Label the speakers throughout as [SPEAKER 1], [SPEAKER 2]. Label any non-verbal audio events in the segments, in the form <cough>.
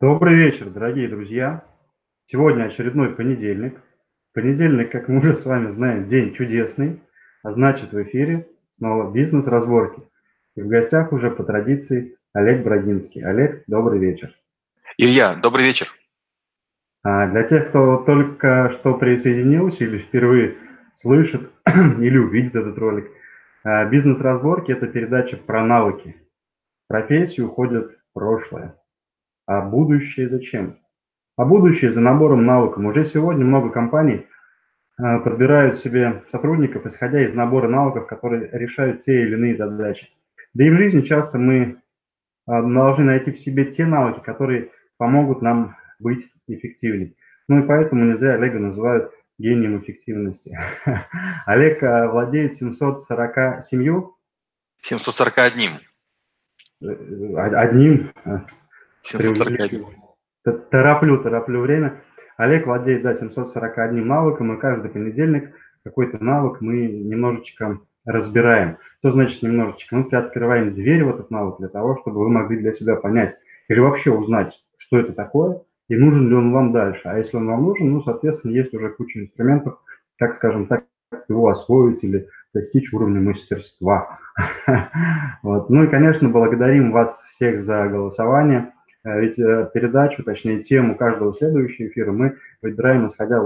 [SPEAKER 1] Добрый вечер, дорогие друзья! Сегодня очередной понедельник. Понедельник, как мы уже с вами знаем, день чудесный, а значит в эфире снова бизнес-разборки. И в гостях уже по традиции Олег Брагинский. Олег, добрый вечер.
[SPEAKER 2] Илья, добрый вечер.
[SPEAKER 1] А для тех, кто только что присоединился или впервые слышит <clears throat> или увидит этот ролик, а, бизнес-разборки – это передача про навыки. Профессии уходят в прошлое. А будущее зачем? А будущее за набором навыков. Уже сегодня много компаний а, подбирают себе сотрудников, исходя из набора навыков, которые решают те или иные задачи. Да и в жизни часто мы а, должны найти в себе те навыки, которые помогут нам быть эффективнее. Ну и поэтому не зря Олега называют гением эффективности. <laughs> Олег а, владеет 747?
[SPEAKER 2] 741.
[SPEAKER 1] Э, одним?
[SPEAKER 2] 741.
[SPEAKER 1] Тороплю, тороплю время. Олег владеет, да, 741 навыком, и каждый понедельник какой-то навык мы немножечко разбираем. Что значит немножечко? Мы приоткрываем дверь в этот навык для того, чтобы вы могли для себя понять или вообще узнать, что это такое, и нужен ли он вам дальше. А если он вам нужен, ну, соответственно, есть уже куча инструментов, как, скажем так, его освоить или достичь уровня мастерства. <laughs> вот. Ну и, конечно, благодарим вас всех за голосование. Э, ведь э, передачу, точнее тему каждого следующего эфира мы выбираем исходя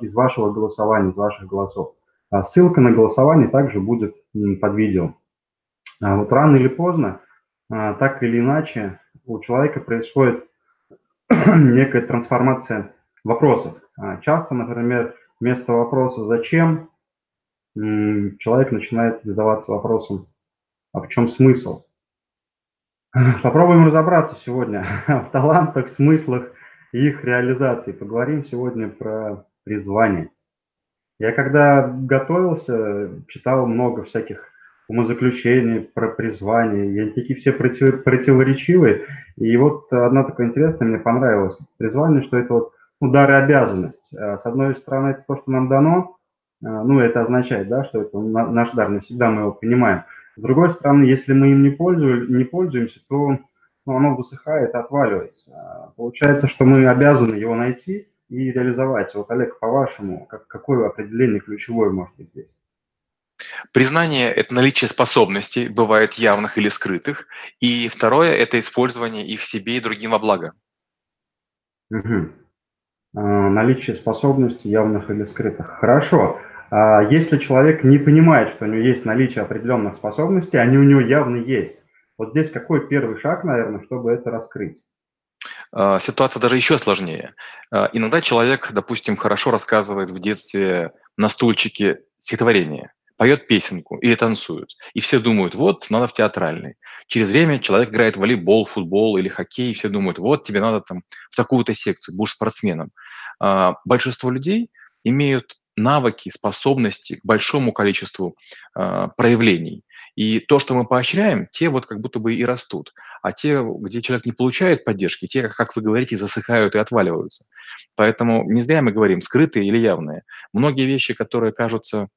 [SPEAKER 1] из вашего голосования, из ваших голосов. А ссылка на голосование также будет под видео. А вот рано или поздно, а, так или иначе, у человека происходит <clears throat> некая трансформация вопросов. Часто, например, вместо вопроса «зачем?» человек начинает задаваться вопросом «а в чем смысл?». <laughs> Попробуем разобраться сегодня <laughs> в талантах, смыслах и их реализации. Поговорим сегодня про призвание. Я когда готовился, читал много всяких умозаключений про призвание, и они такие все против, противоречивые. И вот одна такая интересная мне понравилась. Призвание, что это вот удар и обязанность. А с одной стороны, это то, что нам дано, а, ну, это означает, да, что это наш дар, не всегда мы его понимаем. С другой стороны, если мы им не, пользуем, не пользуемся, то ну, оно высыхает, отваливается. Получается, что мы обязаны его найти и реализовать. Вот, Олег, по-вашему, как, какое определение ключевое может быть здесь?
[SPEAKER 2] Признание – это наличие способностей, бывает явных или скрытых. И второе – это использование их себе и другим во благо.
[SPEAKER 1] Угу. Наличие способностей явных или скрытых. Хорошо. А если человек не понимает, что у него есть наличие определенных способностей, они у него явно есть, вот здесь какой первый шаг, наверное, чтобы это раскрыть?
[SPEAKER 2] А, ситуация даже еще сложнее. А, иногда человек, допустим, хорошо рассказывает в детстве на стульчике стихотворение, поет песенку или танцует. И все думают, вот, надо в театральный. Через время человек играет в волейбол, футбол или хоккей, и все думают, вот, тебе надо там в такую-то секцию, будешь спортсменом. Большинство людей имеют навыки, способности к большому количеству э, проявлений. И то, что мы поощряем, те вот как будто бы и растут. А те, где человек не получает поддержки, те, как вы говорите, засыхают и отваливаются. Поэтому не зря мы говорим, скрытые или явные. Многие вещи, которые кажутся,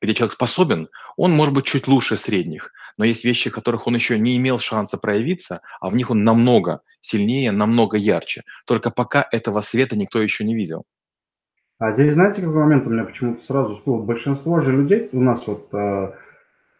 [SPEAKER 2] где человек способен, он может быть чуть лучше средних. Но есть вещи, в которых он еще не имел шанса проявиться, а в них он намного сильнее, намного ярче. Только пока этого света никто еще не видел.
[SPEAKER 1] А здесь, знаете, какой момент у меня почему-то сразу всплыл? Большинство же людей у нас вот, э,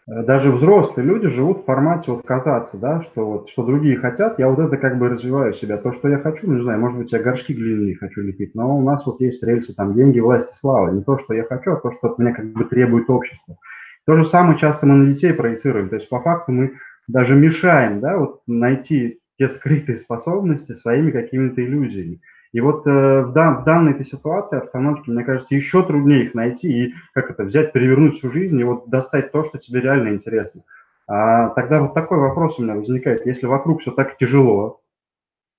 [SPEAKER 1] даже взрослые люди живут в формате вот казаться, да, что вот, что другие хотят, я вот это как бы развиваю себя. То, что я хочу, ну, не знаю, может быть, я горшки глиняные хочу лепить, но у нас вот есть рельсы, там, деньги, власть и слава. Не то, что я хочу, а то, что от меня как бы требует общество. То же самое часто мы на детей проецируем. То есть, по факту, мы даже мешаем, да, вот найти те скрытые способности своими какими-то иллюзиями. И вот э, в, дан, в данной этой ситуации обстановке, мне кажется, еще труднее их найти и как это взять, перевернуть всю жизнь и вот достать то, что тебе реально интересно. А тогда вот такой вопрос у меня возникает. Если вокруг все так тяжело,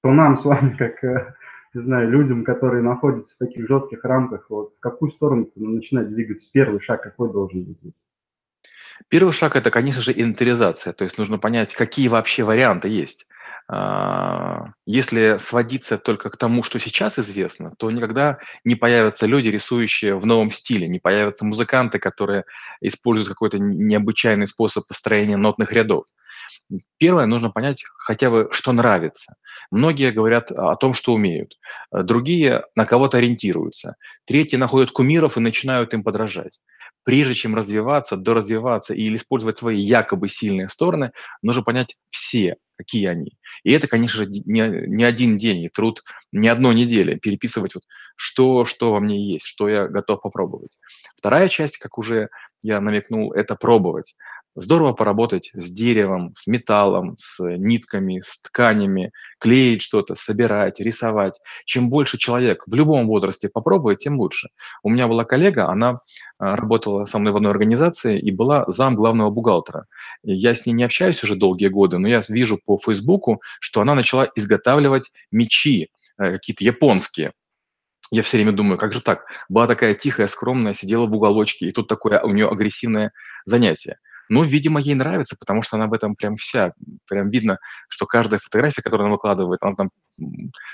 [SPEAKER 1] то нам с вами, <laughs> как, э, не знаю, людям, которые находятся в таких жестких рамках, вот в какую сторону начинать двигаться? Первый шаг какой должен быть?
[SPEAKER 2] Первый шаг – это, конечно же, инвентаризация. То есть нужно понять, какие вообще варианты есть. А, если сводиться только к тому, что сейчас известно, то никогда не появятся люди, рисующие в новом стиле, не появятся музыканты, которые используют какой-то необычайный способ построения нотных рядов. Первое, нужно понять хотя бы, что нравится. Многие говорят о том, что умеют. Другие на кого-то ориентируются. Третьи находят кумиров и начинают им подражать прежде чем развиваться, доразвиваться или использовать свои якобы сильные стороны, нужно понять все, какие они. И это, конечно же, не, не один день, и труд не одной недели переписывать, вот, что, что во мне есть, что я готов попробовать. Вторая часть, как уже я намекнул, это пробовать. Здорово поработать с деревом, с металлом, с нитками, с тканями, клеить что-то, собирать, рисовать. Чем больше человек в любом возрасте попробует, тем лучше. У меня была коллега, она а, работала со мной в одной организации и была зам главного бухгалтера. Я с ней не общаюсь уже долгие годы, но я вижу по Фейсбуку, что она начала изготавливать мечи, э, какие-то японские. Я все время думаю, как же так? Была такая тихая, скромная, сидела в уголочке, и тут такое у нее агрессивное занятие. Ну, видимо, ей нравится, потому что она в этом прям вся. Прям видно, что каждая фотография, которую она выкладывает, она там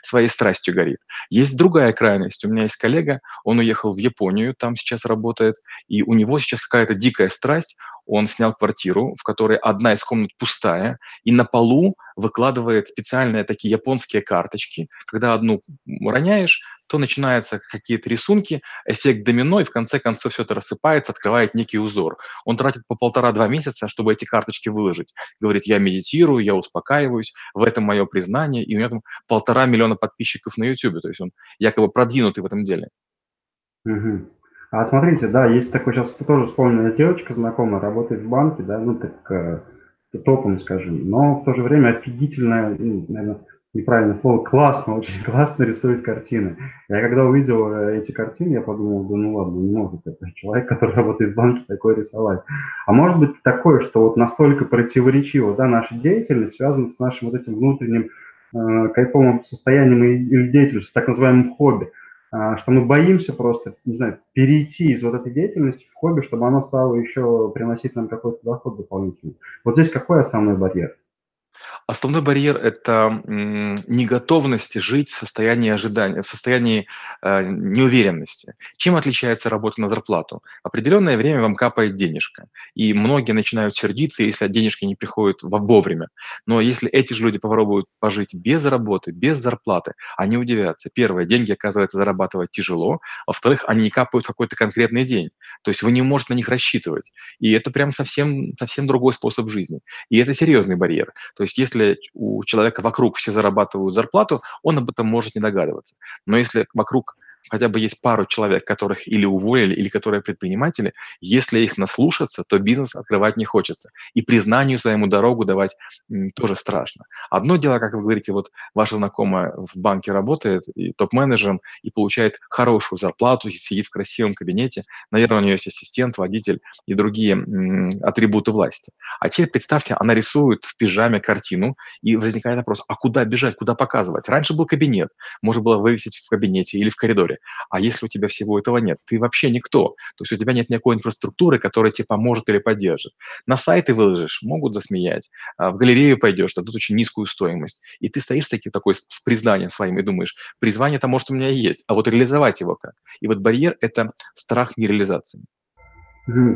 [SPEAKER 2] своей страстью горит. Есть другая крайность. У меня есть коллега, он уехал в Японию, там сейчас работает, и у него сейчас какая-то дикая страсть он снял квартиру, в которой одна из комнат пустая, и на полу выкладывает специальные такие японские карточки. Когда одну роняешь, то начинаются какие-то рисунки, эффект домино, и в конце концов все это рассыпается, открывает некий узор. Он тратит по полтора-два месяца, чтобы эти карточки выложить. Говорит, я медитирую, я успокаиваюсь, в этом мое признание, и у него там полтора миллиона подписчиков на YouTube, то есть он якобы продвинутый в этом деле.
[SPEAKER 1] Угу. А смотрите, да, есть такой, сейчас тоже вспомнила девочка знакомая, работает в банке, да, ну так э, топом, скажем, но в то же время офигительно, ну, наверное, неправильное слово, классно, очень <laughs> классно рисует картины. Я когда увидел э, эти картины, я подумал, да ну ладно, не может это <laughs> человек, который работает в банке, такое рисовать. А может быть такое, что вот настолько противоречиво, да, наша деятельность связана с нашим вот этим внутренним э, кайфовым состоянием или деятельностью, так называемым хобби. А, что мы боимся просто, не знаю, перейти из вот этой деятельности в хобби, чтобы оно стало еще приносить нам какой-то доход дополнительный. Вот здесь какой основной барьер?
[SPEAKER 2] Основной барьер– это неготовность жить в состоянии ожидания, в состоянии э, неуверенности. Чем отличается работа на зарплату? Определенное время вам капает денежка, и многие начинают сердиться, если денежки не приходят вовремя. Но если эти же люди попробуют пожить без работы, без зарплаты, они удивятся. Первое, деньги, оказывается, зарабатывать тяжело. Во-вторых, они не капают в какой-то конкретный день. То есть вы не можете на них рассчитывать. И это прям совсем, совсем другой способ жизни. И это серьезный барьер. То есть если если у человека вокруг все зарабатывают зарплату, он об этом может не догадываться. Но если вокруг хотя бы есть пару человек, которых или уволили, или которые предприниматели, если их наслушаться, то бизнес открывать не хочется. И признанию своему дорогу давать тоже страшно. Одно дело, как вы говорите, вот ваша знакомая в банке работает и топ-менеджером и получает хорошую зарплату, сидит в красивом кабинете, наверное, у нее есть ассистент, водитель и другие атрибуты власти. А теперь представьте, она рисует в пижаме картину, и возникает вопрос, а куда бежать, куда показывать? Раньше был кабинет, можно было вывесить в кабинете или в коридоре. А если у тебя всего этого нет, ты вообще никто. То есть у тебя нет никакой инфраструктуры, которая тебе поможет или поддержит. На сайты выложишь, могут засмеять. А в галерею пойдешь, дадут очень низкую стоимость. И ты стоишь таки, такой с признанием своим и думаешь, призвание-то может у меня и есть, а вот реализовать его как? И вот барьер – это страх нереализации.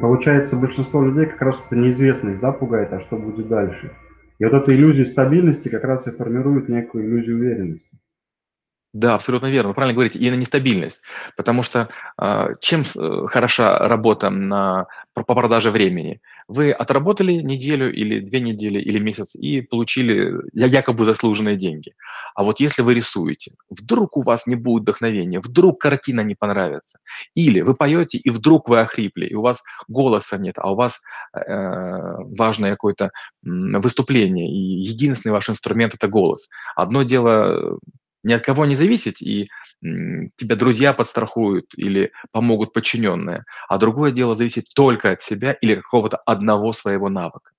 [SPEAKER 1] Получается, большинство людей как раз это неизвестность да, пугает, а что будет дальше. И вот эта иллюзия стабильности как раз и формирует некую иллюзию уверенности.
[SPEAKER 2] Да, абсолютно верно. Вы правильно говорите, и на нестабильность. Потому что э, чем хороша работа на, по продаже времени? Вы отработали неделю или две недели или месяц и получили якобы заслуженные деньги. А вот если вы рисуете, вдруг у вас не будет вдохновения, вдруг картина не понравится. Или вы поете, и вдруг вы охрипли, и у вас голоса нет, а у вас э, важное какое-то выступление, и единственный ваш инструмент – это голос. Одно дело ни от кого не зависеть, и тебя друзья подстрахуют или помогут подчиненные, а другое дело зависит только от себя или какого-то одного своего навыка.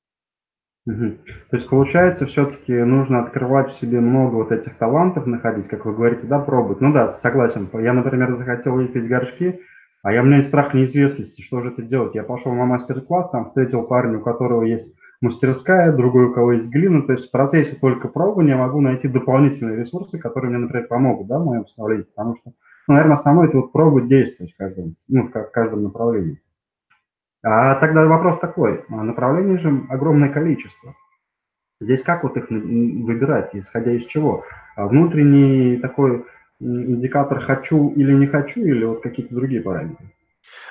[SPEAKER 1] Угу. То есть получается, все-таки нужно открывать в себе много вот этих талантов, находить, как вы говорите, да, пробовать. Ну да, согласен. Я, например, захотел лепить горшки, а я, у меня есть страх неизвестности, что же это делать. Я пошел на мастер-класс, там встретил парня, у которого есть мастерская, другой у кого есть глина. То есть в процессе только пробования я могу найти дополнительные ресурсы, которые мне, например, помогут да, в моем становлении. Потому что, ну, наверное, основное это вот пробовать действовать в каждом, ну, в каждом направлении. А тогда вопрос такой. А направлений же огромное количество. Здесь как вот их выбирать, исходя из чего? А внутренний такой индикатор «хочу» или «не хочу» или вот какие-то другие параметры?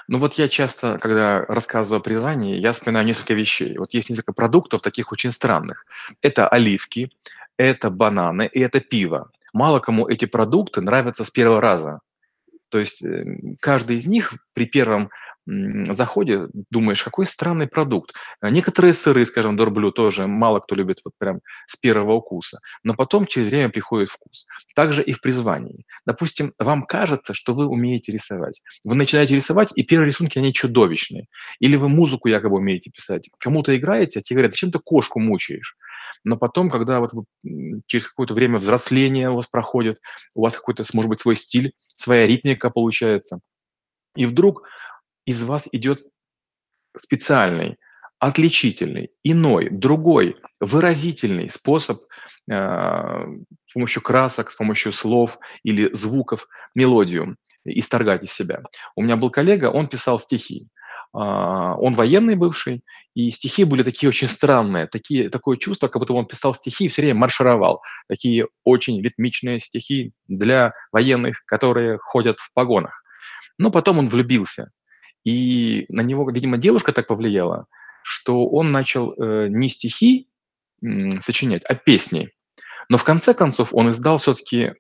[SPEAKER 2] Ну вот я часто, когда рассказываю о призвании, я вспоминаю несколько вещей. Вот есть несколько продуктов таких очень странных. Это оливки, это бананы и это пиво. Мало кому эти продукты нравятся с первого раза. То есть э, каждый из них при первом заходе думаешь, какой странный продукт. А некоторые сыры, скажем, дорблю тоже мало кто любит вот прям с первого укуса, но потом через время приходит вкус. Также и в призвании. Допустим, вам кажется, что вы умеете рисовать. Вы начинаете рисовать, и первые рисунки, они чудовищные. Или вы музыку якобы умеете писать. Кому-то играете, а тебе говорят, зачем ты кошку мучаешь? Но потом, когда вот через какое-то время взросление у вас проходит, у вас какой-то, может быть, свой стиль, своя ритмика получается, и вдруг из вас идет специальный, отличительный, иной, другой, выразительный способ э, с помощью красок, с помощью слов или звуков мелодию исторгать из себя. У меня был коллега, он писал стихи. Э, он военный бывший, и стихи были такие очень странные, такие, такое чувство, как будто он писал стихи и все время маршировал. Такие очень ритмичные стихи для военных, которые ходят в погонах. Но потом он влюбился и на него, видимо, девушка так повлияла, что он начал э, не стихи э, сочинять, а песни. Но в конце концов он издал все-таки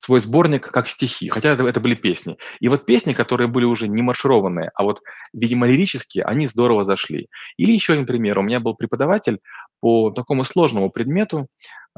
[SPEAKER 2] свой сборник как стихи, хотя это, это были песни. И вот песни, которые были уже не маршированные, а вот, видимо, лирические, они здорово зашли. Или еще один пример. У меня был преподаватель по такому сложному предмету,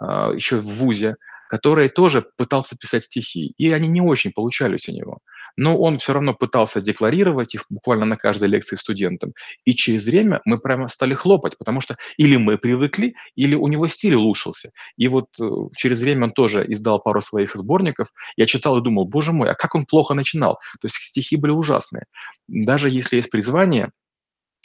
[SPEAKER 2] э, еще в ВУЗе, который тоже пытался писать стихи, и они не очень получались у него. Но он все равно пытался декларировать их буквально на каждой лекции студентам. И через время мы прямо стали хлопать, потому что или мы привыкли, или у него стиль улучшился. И вот э, через время он тоже издал пару своих сборников. Я читал и думал, боже мой, а как он плохо начинал? То есть стихи были ужасные. Даже если есть призвание,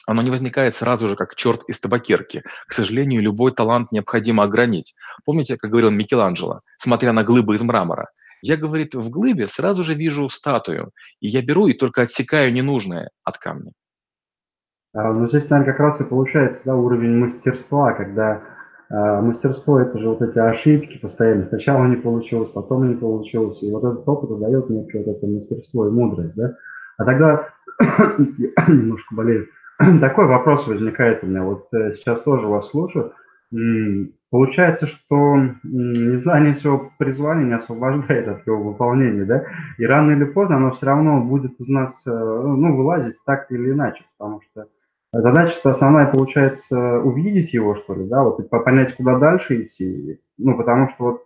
[SPEAKER 2] оно не возникает сразу же, как черт из табакерки. К сожалению, любой талант необходимо огранить. Помните, как говорил Микеланджело, смотря на глыбы из мрамора? Я, говорит, в глыбе сразу же вижу статую, и я беру и только отсекаю ненужное от камня.
[SPEAKER 1] А, ну, здесь, наверное, как раз и получается да, уровень мастерства, когда а, мастерство – это же вот эти ошибки постоянно. Сначала не получилось, потом не получилось, и вот этот опыт дает некое вот это мастерство и мудрость, да. А тогда <coughs> немножко болею. <clears throat> Такой вопрос возникает у меня. Вот э, сейчас тоже вас слушаю. Получается, что незнание <laughs> своего призвания не освобождает от его выполнения, да? И рано или поздно оно все равно будет из нас, э, ну, вылазить так или иначе, потому что задача-то основная получается увидеть его, что ли, да, вот и понять, куда дальше идти. Ну, потому что вот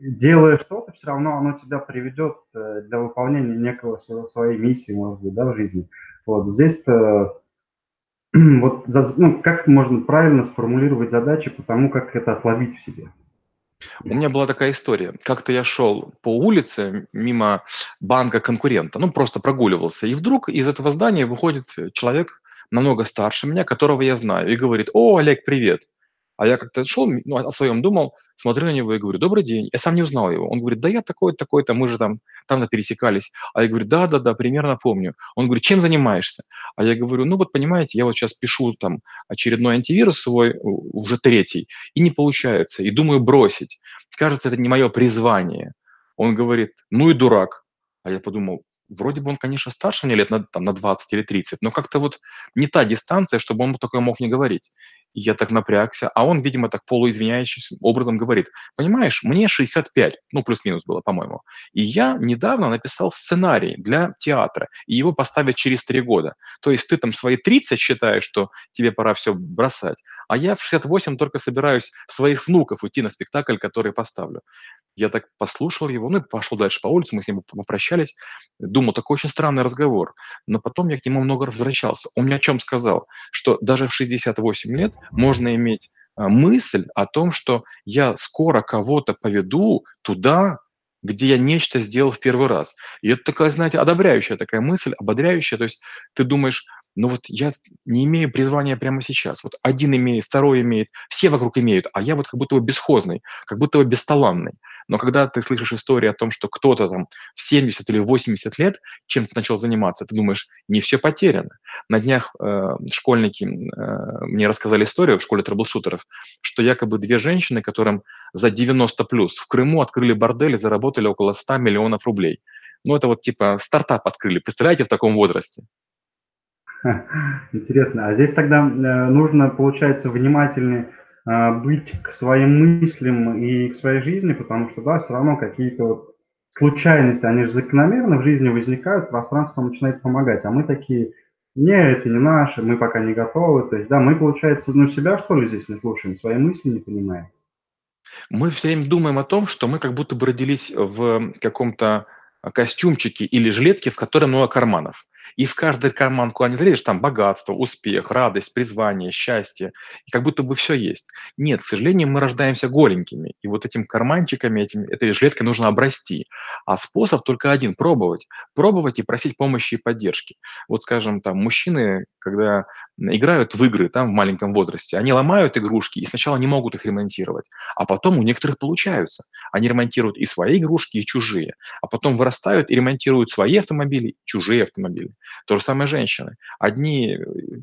[SPEAKER 1] делая что-то, все равно оно тебя приведет э, для выполнения некого своей миссии, может быть, да, в жизни. Вот здесь-то <clears throat> вот ну, как можно правильно сформулировать задачи по тому, как это отловить в себе?
[SPEAKER 2] У меня была такая история. Как-то я шел по улице мимо банка конкурента, ну просто прогуливался, и вдруг из этого здания выходит человек намного старше меня, которого я знаю, и говорит, о, Олег, привет. А я как-то шел, ну, о своем думал, смотрю на него и говорю, добрый день. Я сам не узнал его. Он говорит, да я такой-то, такой-то, мы же там, там пересекались. А я говорю, да, да, да, примерно помню. Он говорит, чем занимаешься? А я говорю, ну вот понимаете, я вот сейчас пишу там очередной антивирус свой, уже третий, и не получается, и думаю бросить. Кажется, это не мое призвание. Он говорит, ну и дурак. А я подумал, вроде бы он, конечно, старше меня лет на, там, на 20 или 30, но как-то вот не та дистанция, чтобы он такое мог не говорить. И я так напрягся, а он, видимо, так полуизвиняющимся образом говорит, понимаешь, мне 65, ну, плюс-минус было, по-моему, и я недавно написал сценарий для театра, и его поставят через три года. То есть ты там свои 30 считаешь, что тебе пора все бросать, а я в 68 только собираюсь своих внуков идти на спектакль, который поставлю. Я так послушал его, ну и пошел дальше по улице, мы с ним попрощались. Думал, такой очень странный разговор. Но потом я к нему много возвращался. Он мне о чем сказал? Что даже в 68 лет можно иметь а, мысль о том, что я скоро кого-то поведу туда, где я нечто сделал в первый раз. И это такая, знаете, одобряющая такая мысль, ободряющая. То есть ты думаешь, ну вот я не имею призвания прямо сейчас. Вот один имеет, второй имеет, все вокруг имеют, а я вот как будто бы бесхозный, как будто бы бесталанный. Но когда ты слышишь историю о том, что кто-то там в 70 или 80 лет чем-то начал заниматься, ты думаешь, не все потеряно. На днях э, школьники э, мне рассказали историю в школе трэблшутеров, что якобы две женщины, которым за 90 плюс в Крыму открыли бордель и заработали около 100 миллионов рублей. Ну, это вот типа стартап открыли. Представляете, в таком возрасте?
[SPEAKER 1] Интересно. А здесь тогда э, нужно, получается, внимательнее быть к своим мыслям и к своей жизни, потому что, да, все равно какие-то случайности, они же закономерно в жизни возникают, пространство начинает помогать, а мы такие, не, это не наше, мы пока не готовы, то есть, да, мы, получается, ну, себя, что ли, здесь не слушаем, свои мысли не понимаем.
[SPEAKER 2] Мы все время думаем о том, что мы как будто бы родились в каком-то костюмчике или жилетке, в котором много карманов и в каждый карман, куда не залезешь, там богатство, успех, радость, призвание, счастье, и как будто бы все есть. Нет, к сожалению, мы рождаемся голенькими, и вот этим карманчиками, этим, этой жилеткой нужно обрасти. А способ только один – пробовать. Пробовать и просить помощи и поддержки. Вот, скажем, там, мужчины, когда играют в игры там в маленьком возрасте, они ломают игрушки и сначала не могут их ремонтировать, а потом у некоторых получаются. Они ремонтируют и свои игрушки, и чужие, а потом вырастают и ремонтируют свои автомобили, чужие автомобили. То же самое женщины. Одни э,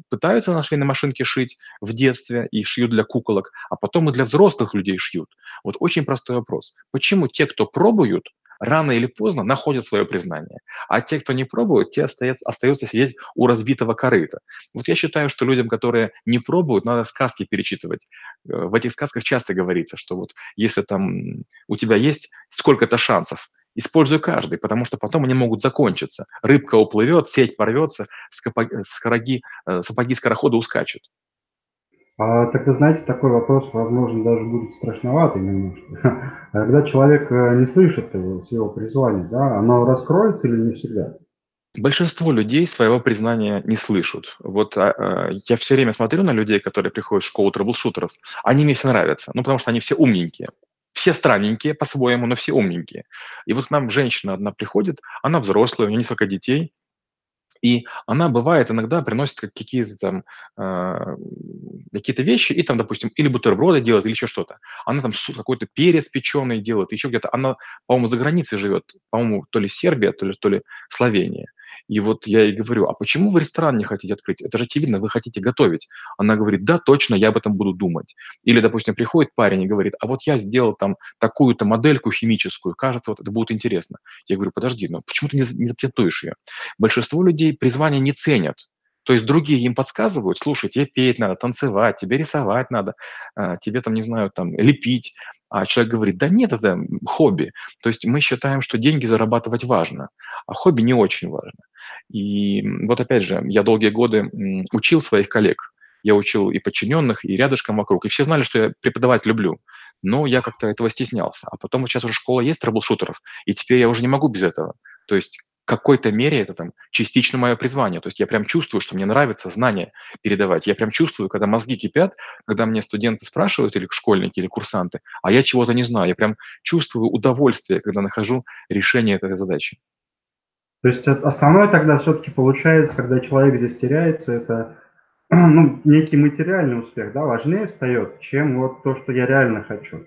[SPEAKER 2] пытаются на швейной машинке шить в детстве и шьют для куколок, а потом и для взрослых людей шьют. Вот очень простой вопрос. Почему те, кто пробуют, рано или поздно находят свое признание. А те, кто не пробует, те остаются, остаются сидеть у разбитого корыта. Вот я считаю, что людям, которые не пробуют, надо сказки перечитывать. Э, в этих сказках часто говорится, что вот если там у тебя есть сколько-то шансов, Используй каждый, потому что потом они могут закончиться. Рыбка уплывет, сеть порвется, скороги, э, сапоги скорохода ускачут.
[SPEAKER 1] А, тогда, знаете, такой вопрос, возможно, даже будет страшноватый немножко. <laughs> А когда человек э, не слышит его, своего призвания, да, оно раскроется или не всегда?
[SPEAKER 2] Большинство людей своего признания не слышат. Вот а, а, я все время смотрю на людей, которые приходят в школу трэблшутеров. Они мне все нравятся, ну, потому что они все умненькие. Все странненькие по-своему, но все умненькие. И вот к нам женщина одна приходит, она взрослая, у нее несколько детей, и она бывает иногда приносит какие-то там э, какие-то вещи, и там, допустим, или бутерброды делает, или еще что-то. Она там какой-то перец печеный делает, еще где-то. Она, по-моему, за границей живет, по-моему, то ли Сербия, то ли, то ли Словения. И вот я ей говорю, а почему вы ресторан не хотите открыть? Это же очевидно, вы хотите готовить. Она говорит, да, точно, я об этом буду думать. Или, допустим, приходит парень и говорит, а вот я сделал там такую-то модельку химическую, кажется, вот это будет интересно. Я говорю, подожди, но почему ты не, не запатентуешь ее? Большинство людей призвания не ценят. То есть другие им подсказывают, слушай, тебе петь надо, танцевать, тебе рисовать надо, а, тебе там, не знаю, там, лепить. А человек говорит, да нет, это хобби. То есть мы считаем, что деньги зарабатывать важно, а хобби не очень важно. И вот опять же, я долгие годы учил своих коллег. Я учил и подчиненных, и рядышком вокруг. И все знали, что я преподавать люблю. Но я как-то этого стеснялся. А потом вот сейчас уже школа есть трэблшутеров, и теперь я уже не могу без этого. То есть какой-то мере это там частично мое призвание. То есть я прям чувствую, что мне нравится знания передавать. Я прям чувствую, когда мозги кипят, когда мне студенты спрашивают, или школьники, или курсанты, а я чего-то не знаю. Я прям чувствую удовольствие, когда нахожу решение этой задачи.
[SPEAKER 1] То есть основное тогда все-таки получается, когда человек здесь теряется, это <clears throat> ну, некий материальный успех, да, важнее встает, чем вот то, что я реально хочу.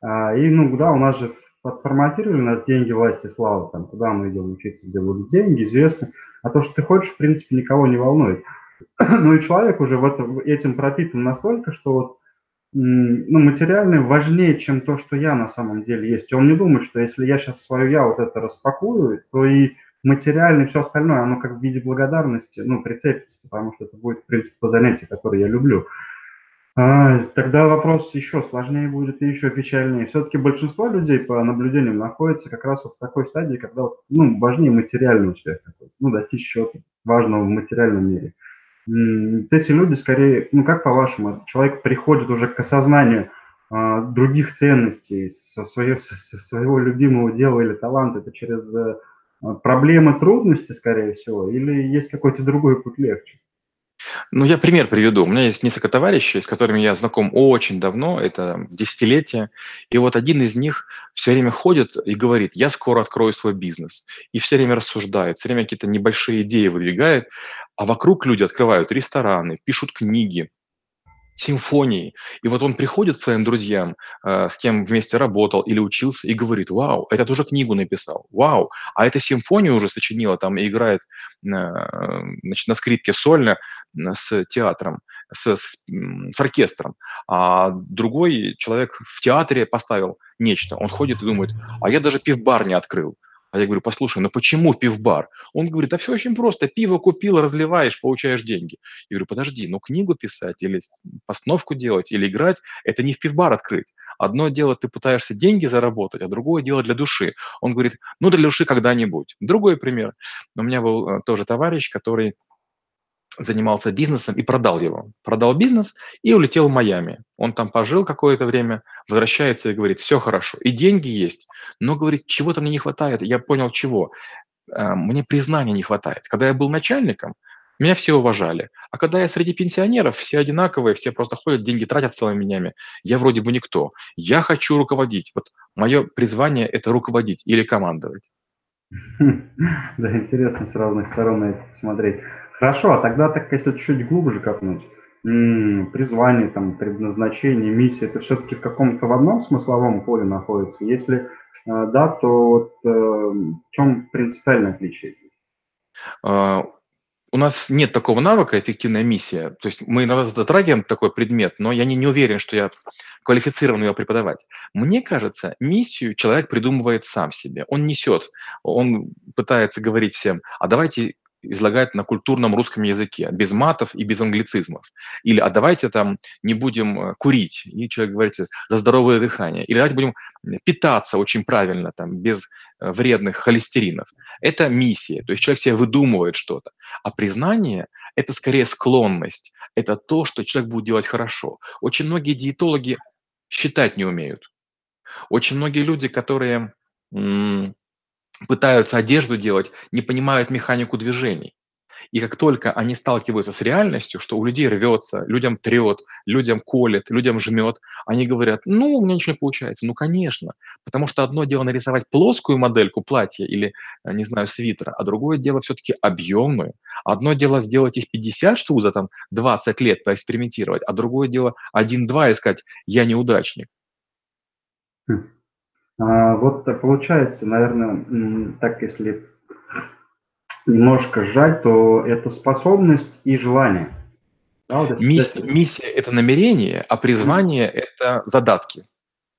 [SPEAKER 1] А, и, ну, да, у нас же подформатировали нас деньги, власти, слава, там, куда мы идем учиться, где будут деньги, известно. А то, что ты хочешь, в принципе, никого не волнует. <clears throat> ну и человек уже в этом, этим пропитан настолько, что вот, ну, материальное важнее, чем то, что я на самом деле есть. И он не думает, что если я сейчас свое я вот это распакую, то и материальное, все остальное, оно как в виде благодарности, ну, прицепится, потому что это будет, в принципе, то занятие, которое я люблю. А, тогда вопрос еще сложнее будет и еще печальнее. Все-таки большинство людей по наблюдениям находится как раз вот в такой стадии, когда вот, ну, важнее материальный успех, ну, достичь чего-то важного в материальном мире. Эти люди скорее, ну, как по-вашему, человек приходит уже к осознанию а, других ценностей, со, своего, со своего любимого дела или таланта, это через а, проблемы, трудности, скорее всего, или есть какой-то другой путь легче?
[SPEAKER 2] Ну, я пример приведу. У меня есть несколько товарищей, с которыми я знаком очень давно, это десятилетия. И вот один из них все время ходит и говорит, я скоро открою свой бизнес. И все время рассуждает, все время какие-то небольшие идеи выдвигает. А вокруг люди открывают рестораны, пишут книги, симфонии. И вот он приходит к своим друзьям, э, с кем вместе работал или учился, и говорит, вау, это тоже книгу написал, вау, а эта симфонию уже сочинила, там и играет э, значит, на скрипке сольно с театром, с, с, с оркестром. А другой человек в театре поставил нечто. Он ходит и думает, а я даже пивбар не открыл. А я говорю, послушай, ну почему пивбар? Он говорит, да все очень просто, пиво купил, разливаешь, получаешь деньги. Я говорю, подожди, ну книгу писать или постановку делать, или играть, это не в пивбар открыть. Одно дело, ты пытаешься деньги заработать, а другое дело для души. Он говорит, ну для души когда-нибудь. Другой пример. У меня был э, тоже товарищ, который занимался бизнесом и продал его. Продал бизнес и улетел в Майами. Он там пожил какое-то время, возвращается и говорит, все хорошо, и деньги есть, но, говорит, чего-то мне не хватает. Я понял, чего. Э, мне признания не хватает. Когда я был начальником, меня все уважали. А когда я среди пенсионеров, все одинаковые, все просто ходят, деньги тратят целыми днями. Я вроде бы никто. Я хочу руководить. Вот мое призвание – это руководить или командовать. <laughs>
[SPEAKER 1] Да, интересно с разных сторон на это посмотреть. Хорошо, а тогда так, если чуть глубже копнуть, призвание, там, предназначение, миссия, это все-таки в каком-то в одном смысловом поле находится? Если э, да, то вот э, в чем принципиальное отличие?
[SPEAKER 2] А, у нас нет такого навыка эффективная миссия. То есть мы иногда затрагиваем такой предмет, но я не, не уверен, что я квалифицирован ее преподавать. Мне кажется, миссию человек придумывает сам себе. Он несет, он пытается говорить всем, а давайте излагать на культурном русском языке, без матов и без англицизмов. Или «а давайте там не будем э, курить», и человек говорит «за здоровое дыхание». Или «давайте будем питаться очень правильно, там, без э, вредных холестеринов». Это миссия, то есть человек себе выдумывает что-то. А признание – это скорее склонность, это то, что человек будет делать хорошо. Очень многие диетологи считать не умеют. Очень многие люди, которые пытаются одежду делать, не понимают механику движений. И как только они сталкиваются с реальностью, что у людей рвется, людям трет, людям колет, людям жмет, они говорят, ну, у меня ничего не получается. Ну, конечно. Потому что одно дело нарисовать плоскую модельку платья или, э, не знаю, свитера, а другое дело все-таки объемную. Одно дело сделать их 50 штук за там 20 лет поэкспериментировать, а другое дело один-два искать «я неудачник».
[SPEAKER 1] А, вот получается, наверное, так если немножко сжать, то это способность и желание.
[SPEAKER 2] Да, вот это, миссия, это... миссия – это намерение, а призвание – это задатки.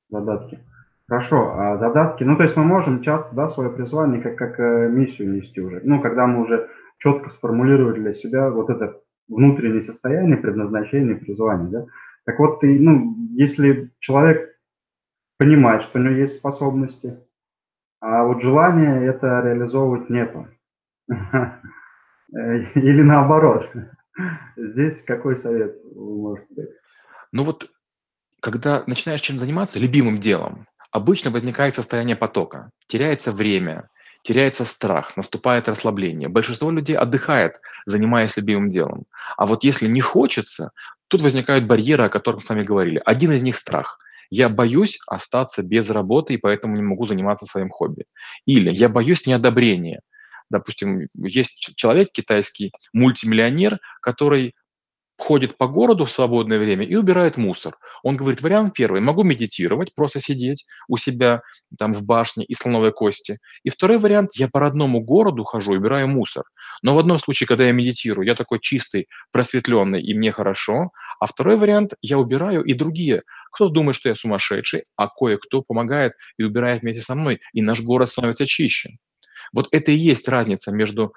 [SPEAKER 1] Задатки. Хорошо, а задатки, ну то есть мы можем часто, да, свое призвание как, как э, миссию нести уже. Ну, когда мы уже четко сформулировали для себя вот это внутреннее состояние, предназначение, призвание, да. Так вот, ты, ну, если человек понимает, что у него есть способности, а вот желания это реализовывать нету. <laughs> Или наоборот. Здесь какой совет вы можете?
[SPEAKER 2] Ну вот, когда начинаешь чем заниматься, любимым делом, обычно возникает состояние потока, теряется время, теряется страх, наступает расслабление. Большинство людей отдыхает, занимаясь любимым делом. А вот если не хочется, тут возникают барьеры, о которых мы с вами говорили. Один из них – страх я боюсь остаться без работы и поэтому не могу заниматься своим хобби. Или я боюсь неодобрения. Допустим, есть человек китайский, мультимиллионер, который ходит по городу в свободное время и убирает мусор. Он говорит, вариант первый, могу медитировать, просто сидеть у себя там в башне и слоновой кости. И второй вариант, я по родному городу хожу, убираю мусор. Но в одном случае, когда я медитирую, я такой чистый, просветленный, и мне хорошо. А второй вариант, я убираю, и другие. Кто думает, что я сумасшедший, а кое-кто помогает и убирает вместе со мной, и наш город становится чище. Вот это и есть разница между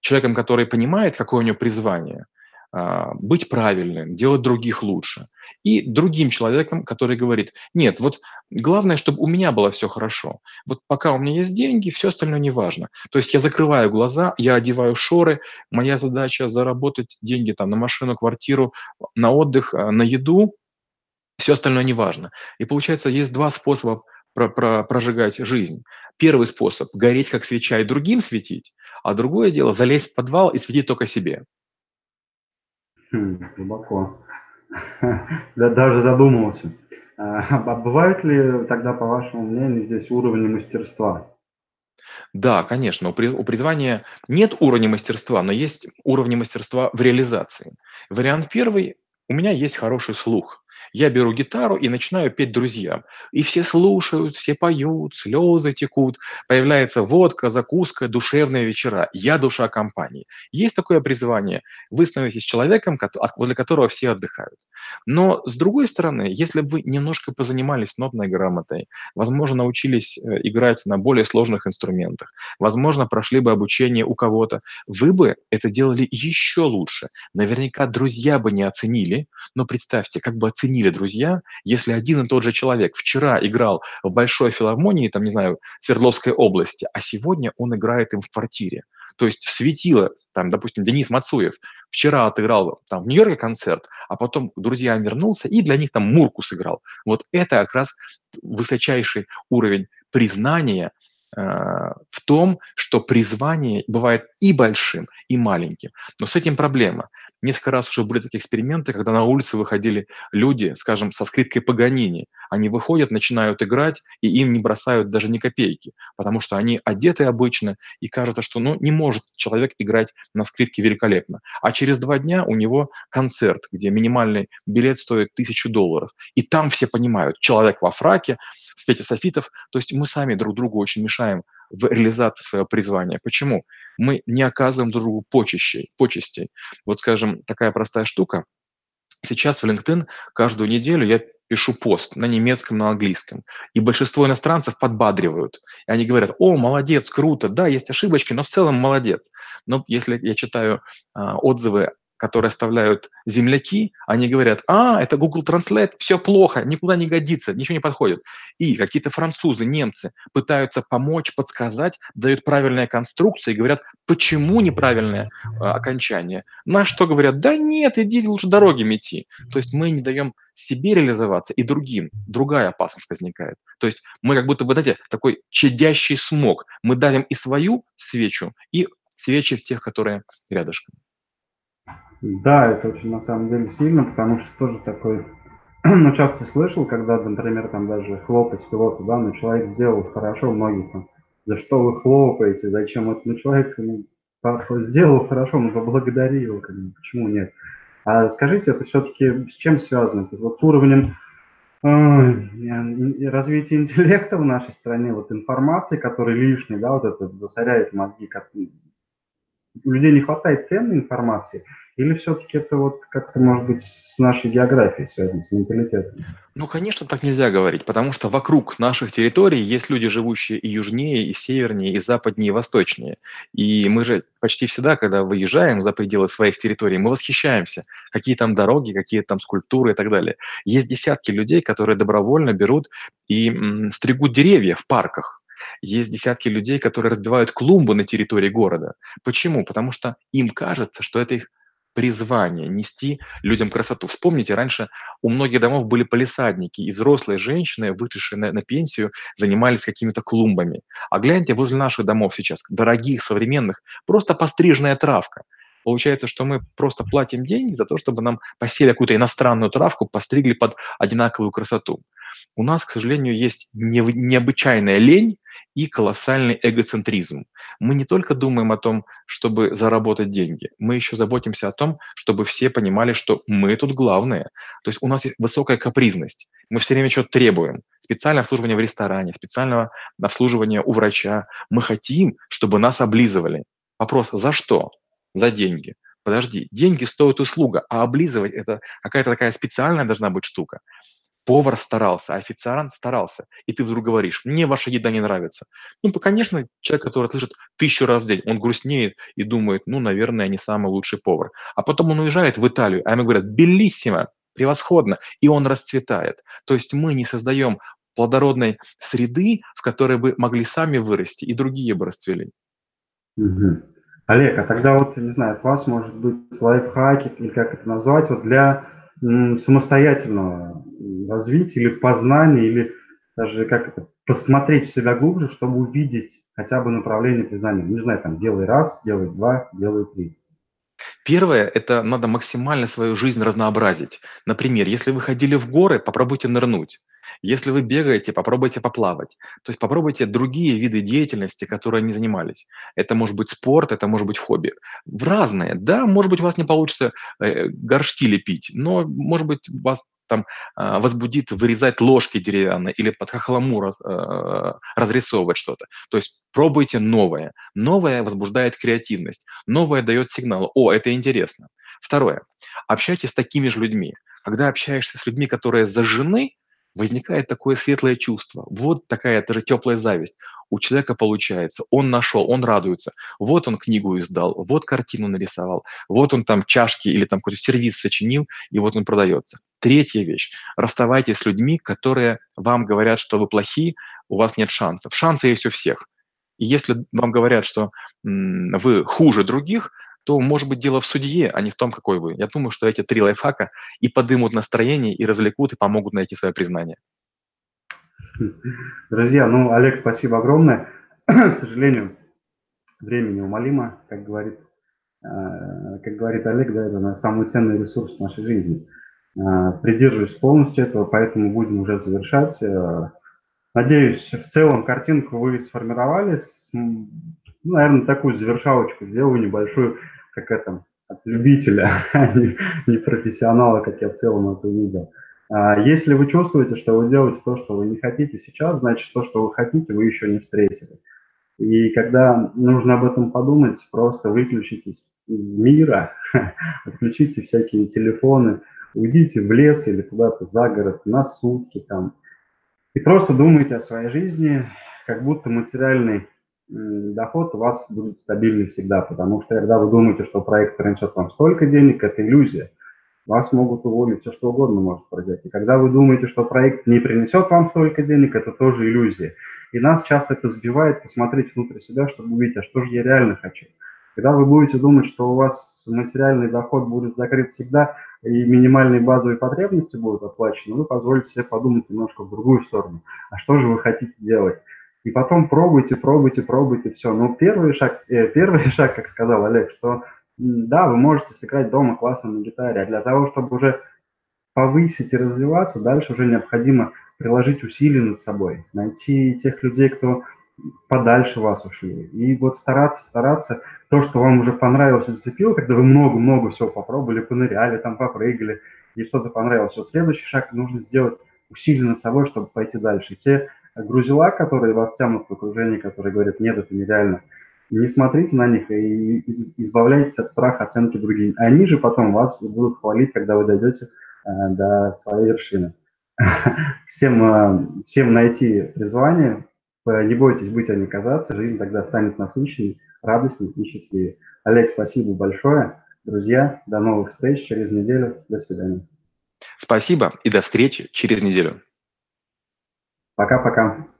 [SPEAKER 2] человеком, который понимает, какое у него призвание, быть правильным, делать других лучше. И другим человеком, который говорит, нет, вот главное, чтобы у меня было все хорошо. Вот пока у меня есть деньги, все остальное не важно. То есть я закрываю глаза, я одеваю шоры, моя задача заработать деньги там на машину, квартиру, на отдых, а, на еду, все остальное не важно. И получается, есть два способа про про прожигать жизнь. Первый способ – гореть как свеча и другим светить, а другое дело – залезть в подвал и светить только себе.
[SPEAKER 1] Хм, глубоко. <laughs> Да, даже задумывался. А, а бывают ли тогда, по вашему мнению, здесь уровни мастерства?
[SPEAKER 2] Да, конечно, у призвания нет уровня мастерства, но есть уровни мастерства в реализации. Вариант первый у меня есть хороший слух. Я беру гитару и начинаю петь друзьям. И все слушают, все поют, слезы текут, появляется водка, закуска, душевные вечера. Я душа компании. Есть такое призвание. Вы становитесь человеком, возле которого все отдыхают. Но с другой стороны, если бы вы немножко позанимались нотной грамотой, возможно, научились э, играть на более сложных инструментах, возможно, прошли бы обучение у кого-то, вы бы это делали еще лучше. Наверняка друзья бы не оценили, но представьте, как бы оценили или друзья, если один и тот же человек вчера играл в большой филармонии, там, не знаю, Свердловской области, а сегодня он играет им в квартире. То есть светило, там, допустим, Денис Мацуев вчера отыграл там в Нью-Йорке концерт, а потом к друзьям вернулся и для них там Мурку сыграл. Вот это как раз высочайший уровень признания э, в том, что призвание бывает и большим, и маленьким. Но с этим проблема. Несколько раз уже были такие эксперименты, когда на улице выходили люди, скажем, со скрипкой Паганини. Они выходят, начинают играть, и им не бросают даже ни копейки, потому что они одеты обычно, и кажется, что ну, не может человек играть на скрипке великолепно. А через два дня у него концерт, где минимальный билет стоит тысячу долларов. И там все понимают, человек во фраке, в пяти софитов, то есть мы сами друг другу очень мешаем в реализации своего призвания. Почему? Мы не оказываем друг другу почестей. почестей. Вот, скажем, такая простая штука. Сейчас в LinkedIn каждую неделю я пишу пост на немецком, на английском. И большинство иностранцев подбадривают. И они говорят, о, молодец, круто, да, есть ошибочки, но в целом молодец. Но если я читаю а, отзывы которые оставляют земляки, они говорят, а, это Google Translate, все плохо, никуда не годится, ничего не подходит. И какие-то французы, немцы пытаются помочь, подсказать, дают правильные конструкции, говорят, почему неправильное э, окончание. На что говорят, да нет, иди лучше дороги мети. То есть мы не даем себе реализоваться и другим. Другая опасность возникает. То есть мы как будто бы, знаете, такой чадящий смог. Мы давим и свою свечу, и свечи тех, которые рядышком.
[SPEAKER 1] Да, это очень на самом деле сильно, потому что тоже такой, <clears throat> ну, часто слышал, когда, например, там даже хлопать пилоту, да, ну, человек сделал хорошо, многие там, за что вы хлопаете, зачем это, ну, человек ну, сделал хорошо, ну, поблагодари почему нет? А скажите, это все-таки с чем связано? Это вот с уровнем э, развития интеллекта в нашей стране, вот информации, которая лишняя, да, вот это засоряет мозги, как, у людей не хватает ценной информации, или все-таки это вот как-то, может быть, с нашей географией связано, с менталитетом?
[SPEAKER 2] Ну, конечно, так нельзя говорить, потому что вокруг наших территорий есть люди, живущие и южнее, и севернее, и западнее, и восточнее. И мы же почти всегда, когда выезжаем за пределы своих территорий, мы восхищаемся, какие там дороги, какие там скульптуры и так далее. Есть десятки людей, которые добровольно берут и м, стригут деревья в парках, есть десятки людей, которые разбивают клумбы на территории города. Почему? Потому что им кажется, что это их призвание нести людям красоту. Вспомните, раньше у многих домов были полисадники, и взрослые женщины, вышедшие на, на пенсию, занимались какими-то клумбами. А гляньте, возле наших домов сейчас, дорогих, современных, просто постриженная травка. Получается, что мы просто платим деньги за то, чтобы нам посели какую-то иностранную травку, постригли под одинаковую красоту. У нас, к сожалению, есть необычайная лень и колоссальный эгоцентризм. Мы не только думаем о том, чтобы заработать деньги, мы еще заботимся о том, чтобы все понимали, что мы тут главные. То есть у нас есть высокая капризность. Мы все время что-то требуем. Специальное обслуживание в ресторане, специального обслуживания у врача. Мы хотим, чтобы нас облизывали. Вопрос, за что? За деньги. Подожди, деньги стоят услуга, а облизывать это какая-то такая специальная должна быть штука повар старался, официант старался, и ты вдруг говоришь, мне ваша еда не нравится. Ну, конечно, человек, который слышит тысячу раз в день, он грустнеет и думает, ну, наверное, не самый лучший повар. А потом он уезжает в Италию, а ему говорят, белиссимо, превосходно, и он расцветает. То есть мы не создаем плодородной среды, в которой бы могли сами вырасти, и другие бы расцвели.
[SPEAKER 1] Угу. Олег, а тогда вот, не знаю, от вас может быть лайфхаки, или как это назвать, вот для самостоятельного развития или познания, или даже как это, посмотреть себя глубже, чтобы увидеть хотя бы направление признания. Не знаю, там, делай раз, делай два, делай три.
[SPEAKER 2] Первое – это надо максимально свою жизнь разнообразить. Например, если вы ходили в горы, попробуйте нырнуть. Если вы бегаете, попробуйте поплавать. То есть попробуйте другие виды деятельности, которые не занимались. Это может быть спорт, это может быть хобби. В разные. Да, может быть, у вас не получится э, горшки лепить, но, может быть, вас там э, возбудит вырезать ложки деревянные или под хохлому раз, э, разрисовывать что-то. То есть пробуйте новое. Новое возбуждает креативность. Новое дает сигнал. О, это интересно. Второе. Общайтесь с такими же людьми. Когда общаешься с людьми, которые зажжены, возникает такое светлое чувство. Вот такая тоже теплая зависть. У человека получается, он нашел, он радуется. Вот он книгу издал, вот картину нарисовал, вот он там чашки или там какой-то сервис сочинил, и вот он продается. Третья вещь. Расставайтесь с людьми, которые вам говорят, что вы плохие, у вас нет шансов. Шансы есть у всех. И если вам говорят, что вы хуже других, то может быть дело в судье, а не в том, какой вы. Я думаю, что эти три лайфхака и подымут настроение, и развлекут, и помогут найти свое признание.
[SPEAKER 1] Друзья, ну, Олег, спасибо огромное. <clears throat> К сожалению, время неумолимо, как говорит, э, как говорит Олег, да, это самый ценный ресурс нашей жизни. Э, придерживаюсь полностью этого, поэтому будем уже завершать. Э, надеюсь, в целом картинку вы сформировали. Ну, наверное, такую завершалочку сделаю небольшую как это, от любителя, <laughs> а не, не профессионала, как я в целом это видел. А если вы чувствуете, что вы делаете то, что вы не хотите сейчас, значит, то, что вы хотите, вы еще не встретили. И когда нужно об этом подумать, просто выключитесь из мира, <laughs> отключите всякие телефоны, уйдите в лес или куда-то за город на сутки там, и просто думайте о своей жизни, как будто материальный доход у вас будет стабильный всегда, потому что когда вы думаете, что проект принесет вам столько денег, это иллюзия. Вас могут уволить, все что угодно может произойти. Когда вы думаете, что проект не принесет вам столько денег, это тоже иллюзия. И нас часто это сбивает посмотреть внутрь себя, чтобы увидеть, а что же я реально хочу. Когда вы будете думать, что у вас материальный доход будет закрыт всегда, и минимальные базовые потребности будут оплачены, вы позволите себе подумать немножко в другую сторону. А что же вы хотите делать? И потом пробуйте, пробуйте, пробуйте все. Но первый шаг, э, первый шаг, как сказал Олег, что да, вы можете сыграть дома классно на гитаре, а для того, чтобы уже повысить и развиваться, дальше уже необходимо приложить усилия над собой, найти тех людей, кто подальше вас ушли. И вот стараться, стараться, то, что вам уже понравилось и зацепило, когда вы много-много всего попробовали, поныряли, там попрыгали, и что-то понравилось. Вот следующий шаг нужно сделать усилия над собой, чтобы пойти дальше. Те грузила, которые вас тянут в окружении, которые говорят, нет, это нереально, не смотрите на них и избавляйтесь от страха оценки других. Они же потом вас будут хвалить, когда вы дойдете э, до своей вершины. <laughs> Всем, э, всем найти призвание, э, не бойтесь быть, а не казаться, жизнь тогда станет насыщенней, радостней и счастливее. Олег, спасибо большое. Друзья, до новых встреч через неделю. До свидания.
[SPEAKER 2] Спасибо и до встречи через неделю.
[SPEAKER 1] Пока-пока.